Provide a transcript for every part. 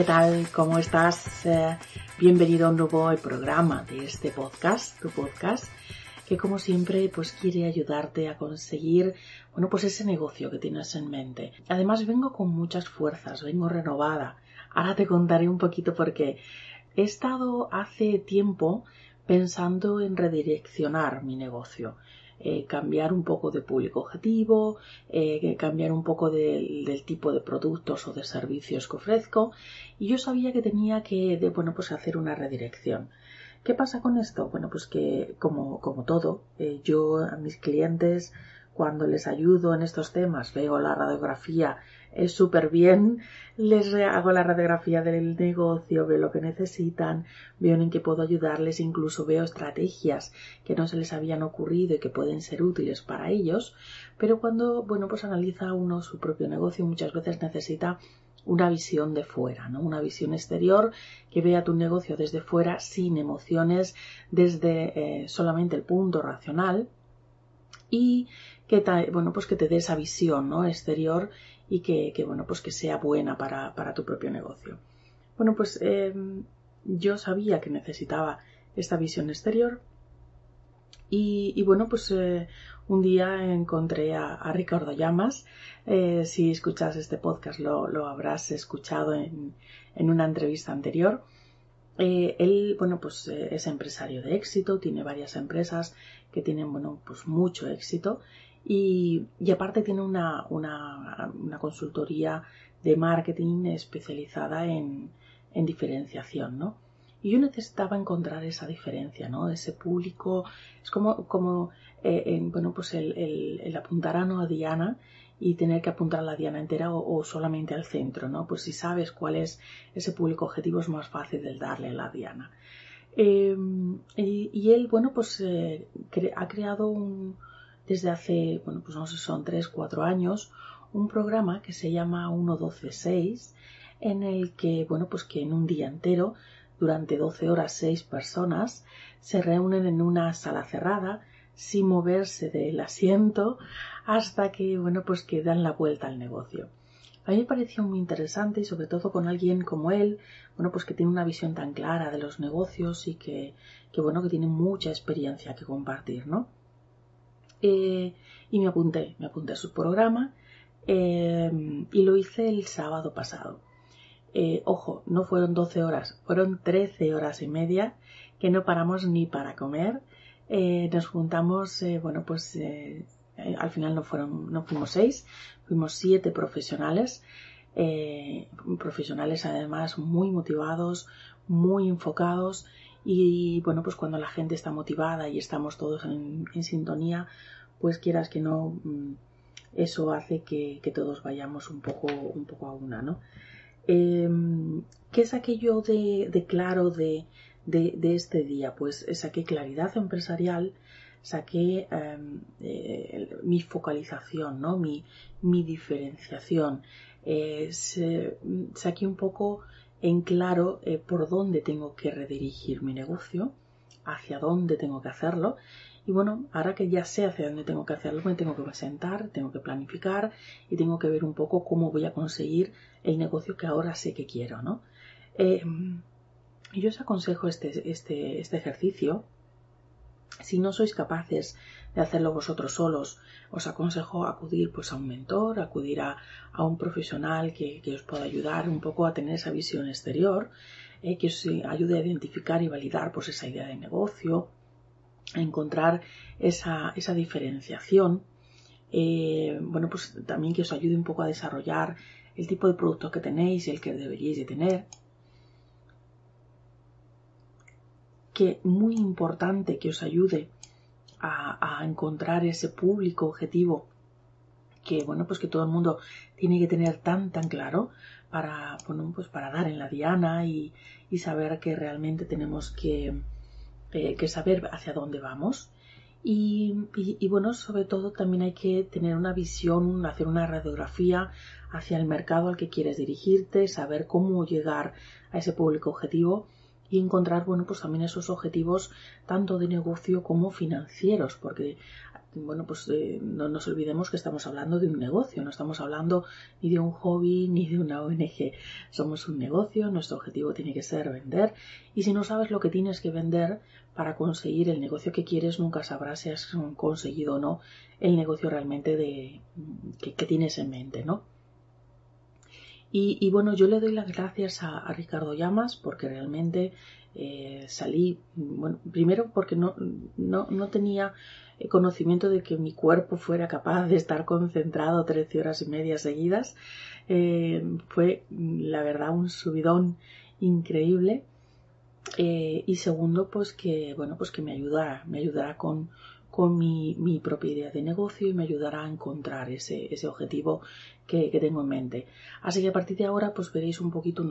¿Qué tal? ¿Cómo estás? Eh, bienvenido a un nuevo programa de este podcast, tu podcast, que como siempre pues quiere ayudarte a conseguir, bueno, pues ese negocio que tienes en mente. Además vengo con muchas fuerzas, vengo renovada. Ahora te contaré un poquito porque he estado hace tiempo pensando en redireccionar mi negocio. Eh, cambiar un poco de público objetivo, eh, cambiar un poco del tipo de productos o de servicios que ofrezco y yo sabía que tenía que, bueno, pues hacer una redirección. ¿Qué pasa con esto? Bueno, pues que como, como todo, eh, yo a mis clientes cuando les ayudo en estos temas, veo la radiografía es súper bien, les hago la radiografía del negocio, veo lo que necesitan, veo en qué puedo ayudarles, incluso veo estrategias que no se les habían ocurrido y que pueden ser útiles para ellos, pero cuando, bueno, pues analiza uno su propio negocio, muchas veces necesita una visión de fuera, ¿no? Una visión exterior que vea tu negocio desde fuera sin emociones, desde eh, solamente el punto racional y que, bueno, pues que te dé esa visión ¿no? exterior y que, bueno, pues que sea buena para, tu propio negocio. Bueno, pues em, yo sabía que necesitaba esta visión exterior y, bueno, pues eh, un día encontré a, Ricardo Llamas. Eh, si escuchas este podcast lo, habrás escuchado en, en, una entrevista anterior. Eh, él, bueno, pues es empresario de éxito, tiene varias empresas que tienen, bueno, pues mucho éxito y, aparte tiene una, una, consultoría de marketing especializada en, en diferenciación, ¿no? Y yo necesitaba encontrar esa diferencia, ¿no? Ese público, es como, como eh, bueno, pues el, el, apuntar a no a Diana y tener que apuntar a la Diana entera o, solamente al centro, ¿no? Pues si sabes cuál es ese público objetivo es más fácil del darle a la Diana. Em, y, él, bueno, pues eh, ha creado un, desde hace, bueno, pues no sé, son 3, 4 años, un programa que se llama 1.12.6, en el que, bueno, pues que en un día entero, durante 12 horas, 6 personas se reúnen en una sala cerrada, sin moverse del asiento, hasta que, bueno, pues que dan la vuelta al negocio. A mí me pareció muy interesante y sobre todo con alguien como él, bueno, pues que tiene una visión tan clara de los negocios y que, que bueno, que tiene mucha experiencia que compartir, ¿no? Eh, y me apunté, me apunté a su programa eh, y lo hice el sábado pasado. Eh, ojo, no fueron 12 horas, fueron 13 horas y media que no paramos ni para comer. nos juntamos, bueno, pues al final no fueron, no fuimos seis, fuimos siete profesionales, profesionales además muy motivados, muy enfocados y bueno, pues cuando la gente está motivada y estamos todos en, sintonía, pues quieras que no, mm, eso hace que, todos vayamos un poco, un poco a una, ¿no? Em, ¿Qué es aquello de, claro de, de, este día? Pues saqué claridad empresarial, saqué em, eh, mi focalización, ¿no? mi, mi diferenciación, eh, saqué un poco en claro eh, por dónde tengo que redirigir mi negocio, hacia dónde tengo que hacerlo. Y bueno, ahora que ya sé hacia dónde tengo que hacerlo, me tengo que presentar, tengo que planificar y tengo que ver un poco cómo voy a conseguir el negocio que ahora sé que quiero, ¿no? yo os aconsejo este, este, este ejercicio. Si no sois capaces de hacerlo vosotros solos, os aconsejo acudir pues a un mentor, acudir a, un profesional que, os pueda ayudar un poco a tener esa visión exterior, eh, que os ayude a identificar y validar pues esa idea de negocio, a encontrar esa, esa diferenciación, eh, bueno pues también que os ayude un poco a desarrollar el tipo de producto que tenéis y el que deberíais de tener. Que muy importante que os ayude a, encontrar ese público objetivo que bueno pues que todo el mundo tiene que tener tan tan claro para pues para dar en la diana y, saber que realmente tenemos que, eh, que, saber hacia dónde vamos. Y, y, bueno sobre todo también hay que tener una visión hacer una radiografía hacia el mercado al que quieres dirigirte saber cómo llegar a ese público objetivo y encontrar, bueno, pues también esos objetivos tanto de negocio como financieros, porque, bueno, pues eh, no nos olvidemos que estamos hablando de un negocio, no estamos hablando ni de un hobby ni de una ONG, somos un negocio, nuestro objetivo tiene que ser vender y si no sabes lo que tienes que vender para conseguir el negocio que quieres, nunca sabrás si has conseguido o no el negocio realmente de, que, que tienes en mente, ¿no? Y, bueno, yo le doy las gracias a, Ricardo Llamas porque realmente eh, salí, bueno, primero porque no, no, no tenía conocimiento de que mi cuerpo fuera capaz de estar concentrado 13 horas y media seguidas. Eh, fue, la verdad, un subidón increíble. Eh, y segundo, pues que, bueno, pues que me ayudara, me ayudara con, con mi, mi, propia idea de negocio y me ayudará a encontrar ese, ese objetivo que, tengo en mente. Así que a partir de ahora pues veréis un poquito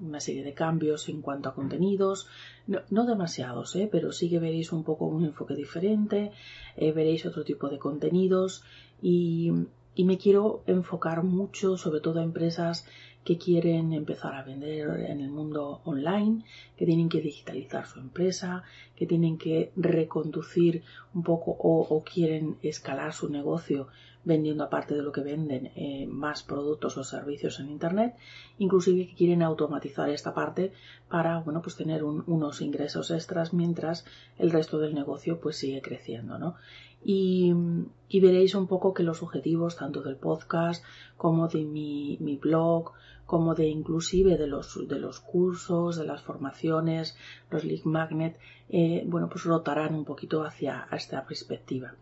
una serie de cambios en cuanto a contenidos, no, demasiados, ¿eh? pero sí que veréis un poco un enfoque diferente, eh, veréis otro tipo de contenidos y, y me quiero enfocar mucho sobre todo a empresas que quieren empezar a vender en el mundo online, que tienen que digitalizar su empresa, que tienen que reconducir un poco o, quieren escalar su negocio vendiendo aparte de lo que venden eh, más productos o servicios en internet, inclusive que quieren automatizar esta parte para bueno pues tener unos ingresos extras mientras el resto del negocio pues sigue creciendo, ¿no? Y, veréis un poco que los objetivos tanto del podcast como de mi, mi blog como de inclusive de los, de los cursos, de las formaciones, los lead magnet, eh, bueno, pues rotarán un poquito hacia esta perspectiva.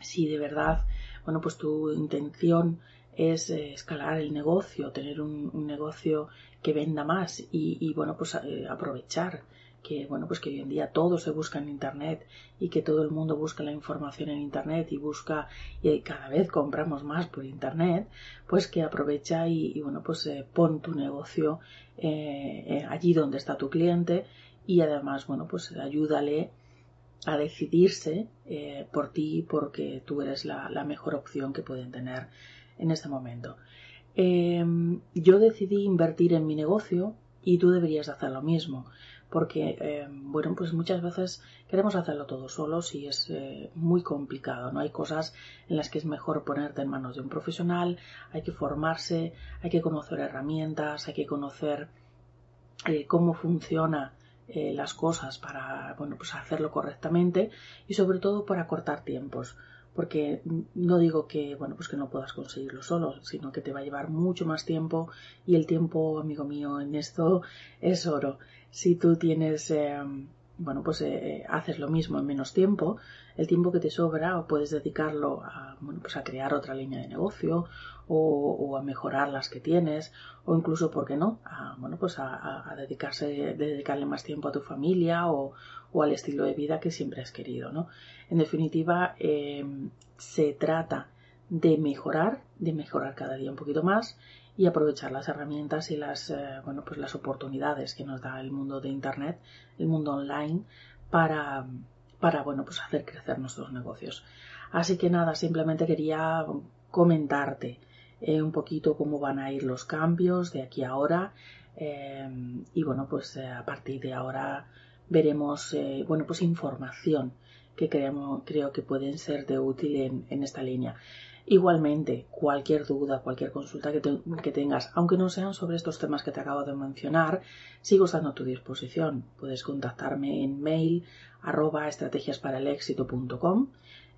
Si de verdad, bueno, pues tu intención es eh, escalar el negocio, tener un, negocio que venda más y, bueno, pues eh, aprovechar que bueno pues que hoy en día todo se busca en internet y que todo el mundo busca la información en internet y busca y cada vez compramos más por internet pues que aprovecha y, bueno pues eh, pon tu negocio eh, eh, allí donde está tu cliente y además bueno pues ayúdale a decidirse por ti porque tú eres la, mejor opción que pueden tener en este momento em, yo decidí invertir en mi negocio y tú deberías hacer lo mismo porque, eh, bueno, pues muchas veces queremos hacerlo todo solos y es eh, muy complicado, ¿no? Hay cosas en las que es mejor ponerte en manos de un profesional, hay que formarse, hay que conocer herramientas, hay que conocer eh, cómo funciona las cosas para, bueno, pues hacerlo correctamente y sobre todo para cortar tiempos porque no digo que bueno pues que no puedas conseguirlo solo sino que te va a llevar mucho más tiempo y el tiempo amigo mío en esto es oro. Si tú tienes, eh, bueno, pues eh, haces lo mismo en menos tiempo, el tiempo que te sobra o puedes dedicarlo a, bueno, pues a crear otra línea de negocio o, a mejorar las que tienes o incluso, ¿por qué no?, a, bueno, pues a, dedicarse, dedicarle más tiempo a tu familia o, al estilo de vida que siempre has querido, ¿no? En definitiva, eh, se trata de mejorar, de mejorar cada día un poquito más y aprovechar las herramientas y las, eh, bueno, pues las oportunidades que nos da el mundo de Internet, el mundo online, para, para bueno, pues hacer crecer nuestros negocios. Así que nada, simplemente quería comentarte eh, un poquito cómo van a ir los cambios de aquí a ahora. Eh, y bueno, pues a partir de ahora veremos, bueno, pues información que creemos, creo que pueden ser de útil en, en esta línea. Igualmente, cualquier duda, cualquier consulta que, tengas, aunque no sean sobre estos temas que te acabo de mencionar, sigo estando a tu disposición. Puedes contactarme en mail arroba estrategiasparalexito.com.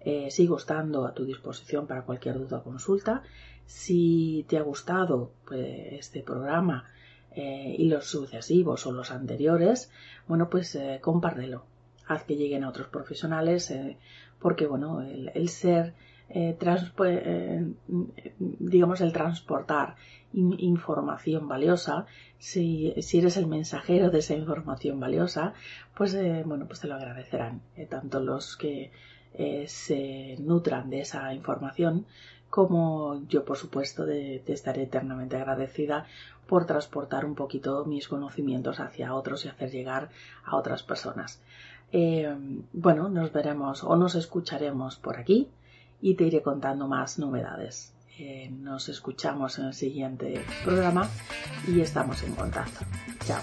Eh, sigo estando a tu disposición para cualquier duda o consulta. Si te ha gustado pues, este programa eh, y los sucesivos o los anteriores, bueno, pues eh, compártelo. Haz que lleguen a otros profesionales, eh, porque bueno, el, ser, eh, eh, digamos, el transportar información valiosa, si, si, eres el mensajero de esa información valiosa, pues bueno, pues te lo agradecerán. tanto los que se nutran de esa información como yo, por supuesto, de, estaré eternamente agradecida por transportar un poquito mis conocimientos hacia otros y hacer llegar a otras personas. Eh, bueno, nos veremos o nos escucharemos por aquí y te iré contando más novedades. Eh, nos escuchamos en el siguiente programa y estamos en contacto. Chao.